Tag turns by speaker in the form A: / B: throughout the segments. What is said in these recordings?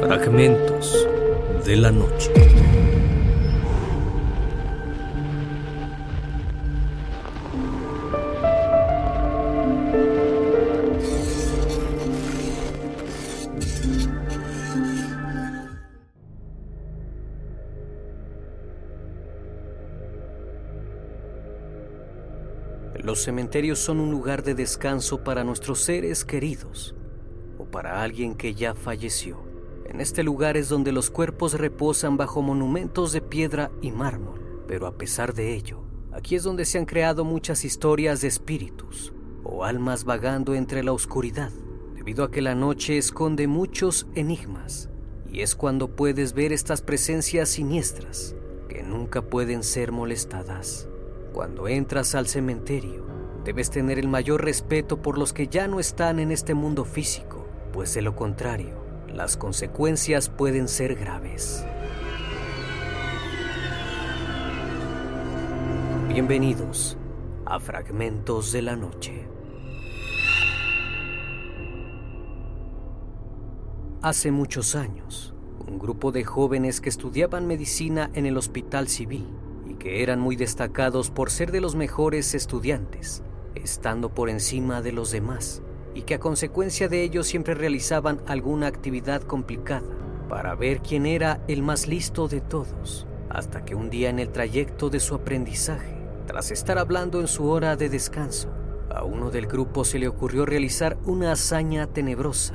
A: Fragmentos de la noche.
B: Los cementerios son un lugar de descanso para nuestros seres queridos para alguien que ya falleció. En este lugar es donde los cuerpos reposan bajo monumentos de piedra y mármol, pero a pesar de ello, aquí es donde se han creado muchas historias de espíritus o almas vagando entre la oscuridad, debido a que la noche esconde muchos enigmas y es cuando puedes ver estas presencias siniestras que nunca pueden ser molestadas. Cuando entras al cementerio, debes tener el mayor respeto por los que ya no están en este mundo físico, pues de lo contrario, las consecuencias pueden ser graves. Bienvenidos a Fragmentos de la Noche. Hace muchos años, un grupo de jóvenes que estudiaban medicina en el Hospital Civil y que eran muy destacados por ser de los mejores estudiantes, estando por encima de los demás, y que a consecuencia de ello siempre realizaban alguna actividad complicada para ver quién era el más listo de todos, hasta que un día en el trayecto de su aprendizaje, tras estar hablando en su hora de descanso, a uno del grupo se le ocurrió realizar una hazaña tenebrosa,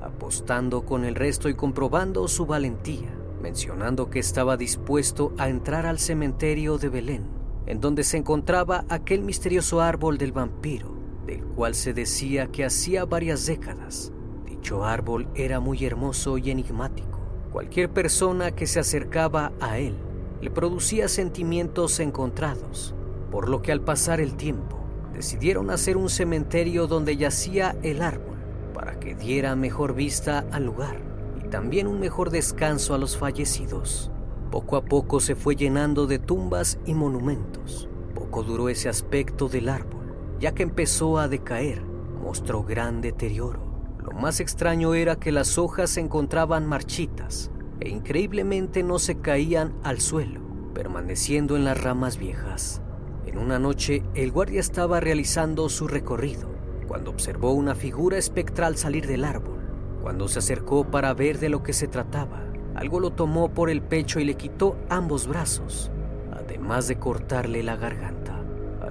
B: apostando con el resto y comprobando su valentía mencionando que estaba dispuesto a entrar al cementerio de Belén, en donde se encontraba aquel misterioso árbol del vampiro, del cual se decía que hacía varias décadas. Dicho árbol era muy hermoso y enigmático. Cualquier persona que se acercaba a él le producía sentimientos encontrados, por lo que al pasar el tiempo decidieron hacer un cementerio donde yacía el árbol para que diera mejor vista al lugar también un mejor descanso a los fallecidos. Poco a poco se fue llenando de tumbas y monumentos. Poco duró ese aspecto del árbol, ya que empezó a decaer, mostró gran deterioro. Lo más extraño era que las hojas se encontraban marchitas e increíblemente no se caían al suelo, permaneciendo en las ramas viejas. En una noche, el guardia estaba realizando su recorrido cuando observó una figura espectral salir del árbol. Cuando se acercó para ver de lo que se trataba, algo lo tomó por el pecho y le quitó ambos brazos, además de cortarle la garganta.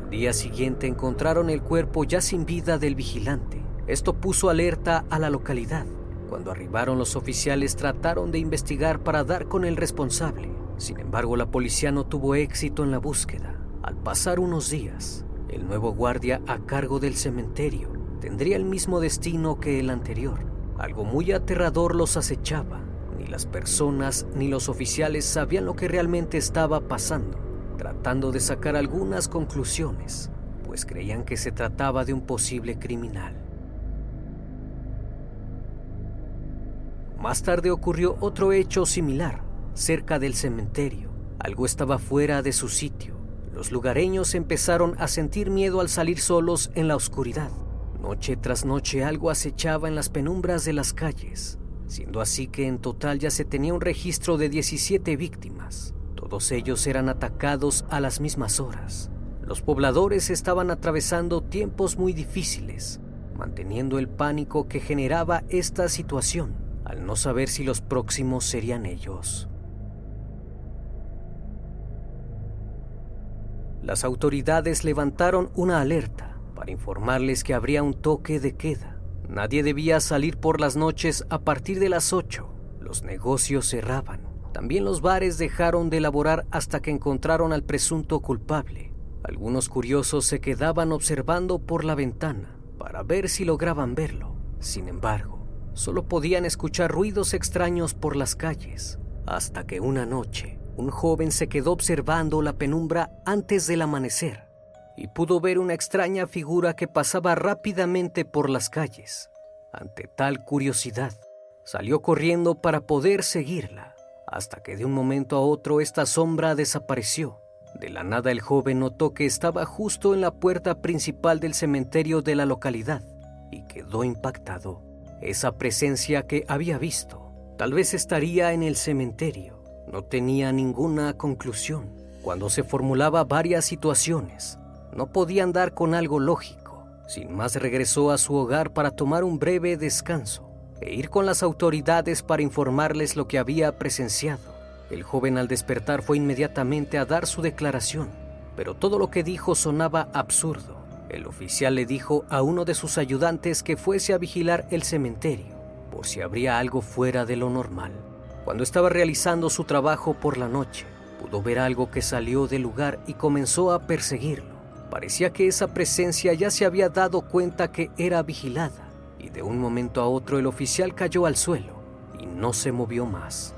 B: Al día siguiente encontraron el cuerpo ya sin vida del vigilante. Esto puso alerta a la localidad. Cuando arribaron los oficiales trataron de investigar para dar con el responsable. Sin embargo, la policía no tuvo éxito en la búsqueda. Al pasar unos días, el nuevo guardia a cargo del cementerio tendría el mismo destino que el anterior algo muy aterrador los acechaba. Ni las personas ni los oficiales sabían lo que realmente estaba pasando, tratando de sacar algunas conclusiones, pues creían que se trataba de un posible criminal. Más tarde ocurrió otro hecho similar, cerca del cementerio. Algo estaba fuera de su sitio. Los lugareños empezaron a sentir miedo al salir solos en la oscuridad. Noche tras noche algo acechaba en las penumbras de las calles, siendo así que en total ya se tenía un registro de 17 víctimas. Todos ellos eran atacados a las mismas horas. Los pobladores estaban atravesando tiempos muy difíciles, manteniendo el pánico que generaba esta situación, al no saber si los próximos serían ellos. Las autoridades levantaron una alerta para informarles que habría un toque de queda. Nadie debía salir por las noches a partir de las 8. Los negocios cerraban. También los bares dejaron de elaborar hasta que encontraron al presunto culpable. Algunos curiosos se quedaban observando por la ventana para ver si lograban verlo. Sin embargo, solo podían escuchar ruidos extraños por las calles, hasta que una noche un joven se quedó observando la penumbra antes del amanecer y pudo ver una extraña figura que pasaba rápidamente por las calles. Ante tal curiosidad, salió corriendo para poder seguirla, hasta que de un momento a otro esta sombra desapareció. De la nada el joven notó que estaba justo en la puerta principal del cementerio de la localidad y quedó impactado. esa presencia que había visto. Tal vez estaría en el cementerio. No tenía ninguna conclusión. Cuando se formulaba varias situaciones, no podía andar con algo lógico. Sin más regresó a su hogar para tomar un breve descanso e ir con las autoridades para informarles lo que había presenciado. El joven al despertar fue inmediatamente a dar su declaración, pero todo lo que dijo sonaba absurdo. El oficial le dijo a uno de sus ayudantes que fuese a vigilar el cementerio por si habría algo fuera de lo normal. Cuando estaba realizando su trabajo por la noche, pudo ver algo que salió del lugar y comenzó a perseguirlo. Parecía que esa presencia ya se había dado cuenta que era vigilada y de un momento a otro el oficial cayó al suelo y no se movió más.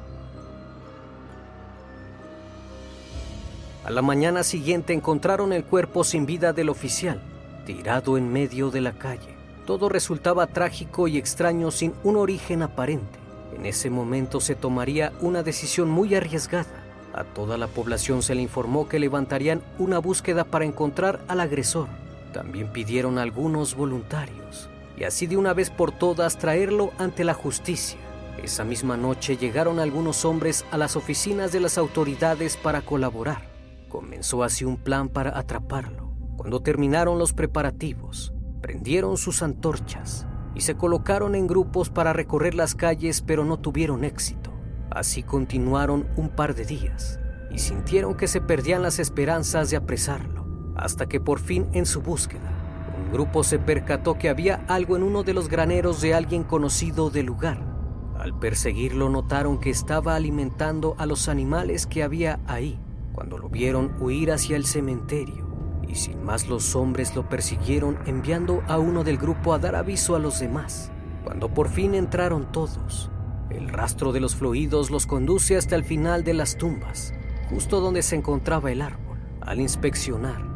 B: A la mañana siguiente encontraron el cuerpo sin vida del oficial, tirado en medio de la calle. Todo resultaba trágico y extraño sin un origen aparente. En ese momento se tomaría una decisión muy arriesgada. A toda la población se le informó que levantarían una búsqueda para encontrar al agresor. También pidieron algunos voluntarios y así de una vez por todas traerlo ante la justicia. Esa misma noche llegaron algunos hombres a las oficinas de las autoridades para colaborar. Comenzó así un plan para atraparlo. Cuando terminaron los preparativos, prendieron sus antorchas y se colocaron en grupos para recorrer las calles, pero no tuvieron éxito. Así continuaron un par de días y sintieron que se perdían las esperanzas de apresarlo, hasta que por fin en su búsqueda grupo se percató que había algo en uno de los graneros de alguien conocido del lugar. Al perseguirlo notaron que estaba alimentando a los animales que había ahí. Cuando lo vieron huir hacia el cementerio, y sin más los hombres lo persiguieron enviando a uno del grupo a dar aviso a los demás. Cuando por fin entraron todos, el rastro de los fluidos los conduce hasta el final de las tumbas, justo donde se encontraba el árbol. Al inspeccionar,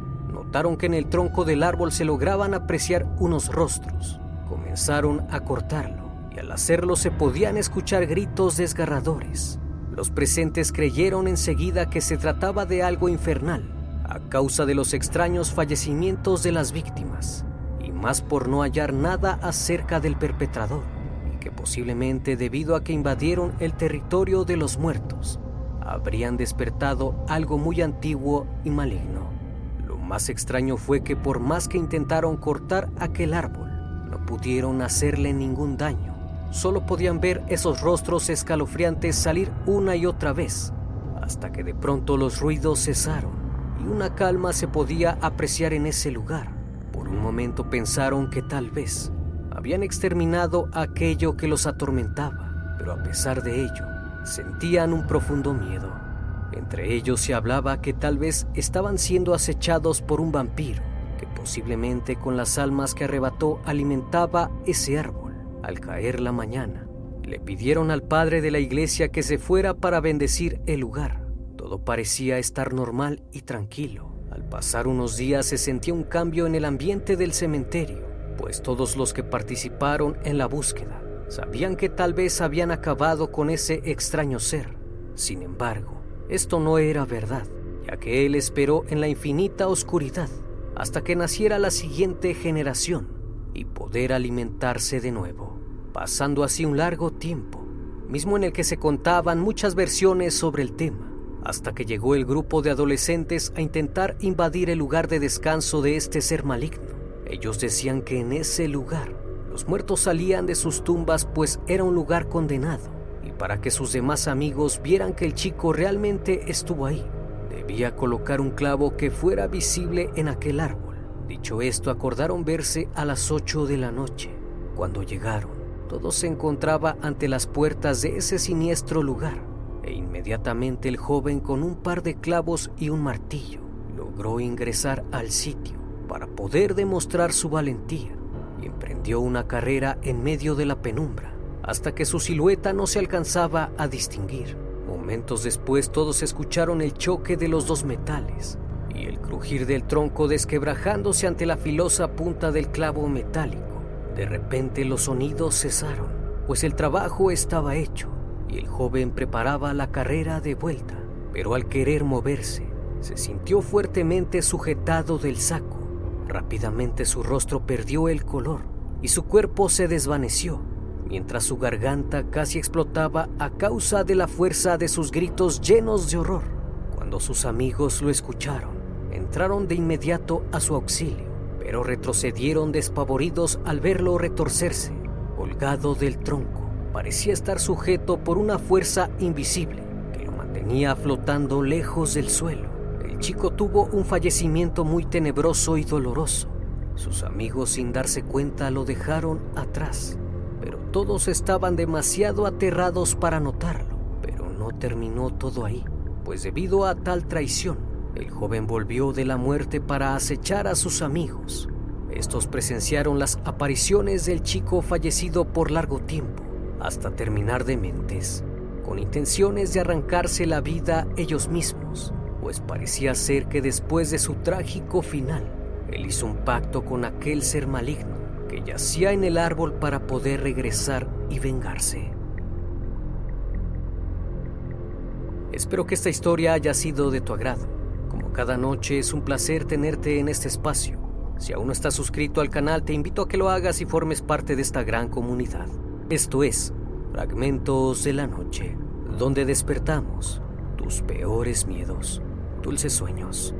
B: notaron que en el tronco del árbol se lograban apreciar unos rostros. Comenzaron a cortarlo y al hacerlo se podían escuchar gritos desgarradores. Los presentes creyeron enseguida que se trataba de algo infernal a causa de los extraños fallecimientos de las víctimas y más por no hallar nada acerca del perpetrador y que posiblemente debido a que invadieron el territorio de los muertos habrían despertado algo muy antiguo y maligno más extraño fue que por más que intentaron cortar aquel árbol, no pudieron hacerle ningún daño. Solo podían ver esos rostros escalofriantes salir una y otra vez, hasta que de pronto los ruidos cesaron y una calma se podía apreciar en ese lugar. Por un momento pensaron que tal vez habían exterminado aquello que los atormentaba, pero a pesar de ello, sentían un profundo miedo. Entre ellos se hablaba que tal vez estaban siendo acechados por un vampiro, que posiblemente con las almas que arrebató alimentaba ese árbol. Al caer la mañana, le pidieron al padre de la iglesia que se fuera para bendecir el lugar. Todo parecía estar normal y tranquilo. Al pasar unos días se sentía un cambio en el ambiente del cementerio, pues todos los que participaron en la búsqueda sabían que tal vez habían acabado con ese extraño ser. Sin embargo, esto no era verdad, ya que él esperó en la infinita oscuridad hasta que naciera la siguiente generación y poder alimentarse de nuevo, pasando así un largo tiempo, mismo en el que se contaban muchas versiones sobre el tema, hasta que llegó el grupo de adolescentes a intentar invadir el lugar de descanso de este ser maligno. Ellos decían que en ese lugar los muertos salían de sus tumbas pues era un lugar condenado para que sus demás amigos vieran que el chico realmente estuvo ahí. Debía colocar un clavo que fuera visible en aquel árbol. Dicho esto, acordaron verse a las 8 de la noche. Cuando llegaron, todo se encontraba ante las puertas de ese siniestro lugar e inmediatamente el joven con un par de clavos y un martillo logró ingresar al sitio para poder demostrar su valentía y emprendió una carrera en medio de la penumbra hasta que su silueta no se alcanzaba a distinguir. Momentos después todos escucharon el choque de los dos metales y el crujir del tronco desquebrajándose ante la filosa punta del clavo metálico. De repente los sonidos cesaron, pues el trabajo estaba hecho y el joven preparaba la carrera de vuelta, pero al querer moverse, se sintió fuertemente sujetado del saco. Rápidamente su rostro perdió el color y su cuerpo se desvaneció mientras su garganta casi explotaba a causa de la fuerza de sus gritos llenos de horror. Cuando sus amigos lo escucharon, entraron de inmediato a su auxilio, pero retrocedieron despavoridos al verlo retorcerse, colgado del tronco. Parecía estar sujeto por una fuerza invisible que lo mantenía flotando lejos del suelo. El chico tuvo un fallecimiento muy tenebroso y doloroso. Sus amigos sin darse cuenta lo dejaron atrás todos estaban demasiado aterrados para notarlo. Pero no terminó todo ahí, pues debido a tal traición, el joven volvió de la muerte para acechar a sus amigos. Estos presenciaron las apariciones del chico fallecido por largo tiempo, hasta terminar de mentes, con intenciones de arrancarse la vida ellos mismos, pues parecía ser que después de su trágico final, él hizo un pacto con aquel ser maligno que yacía en el árbol para poder regresar y vengarse. Espero que esta historia haya sido de tu agrado. Como cada noche es un placer tenerte en este espacio. Si aún no estás suscrito al canal, te invito a que lo hagas y formes parte de esta gran comunidad. Esto es Fragmentos de la Noche, donde despertamos tus peores miedos, dulces sueños.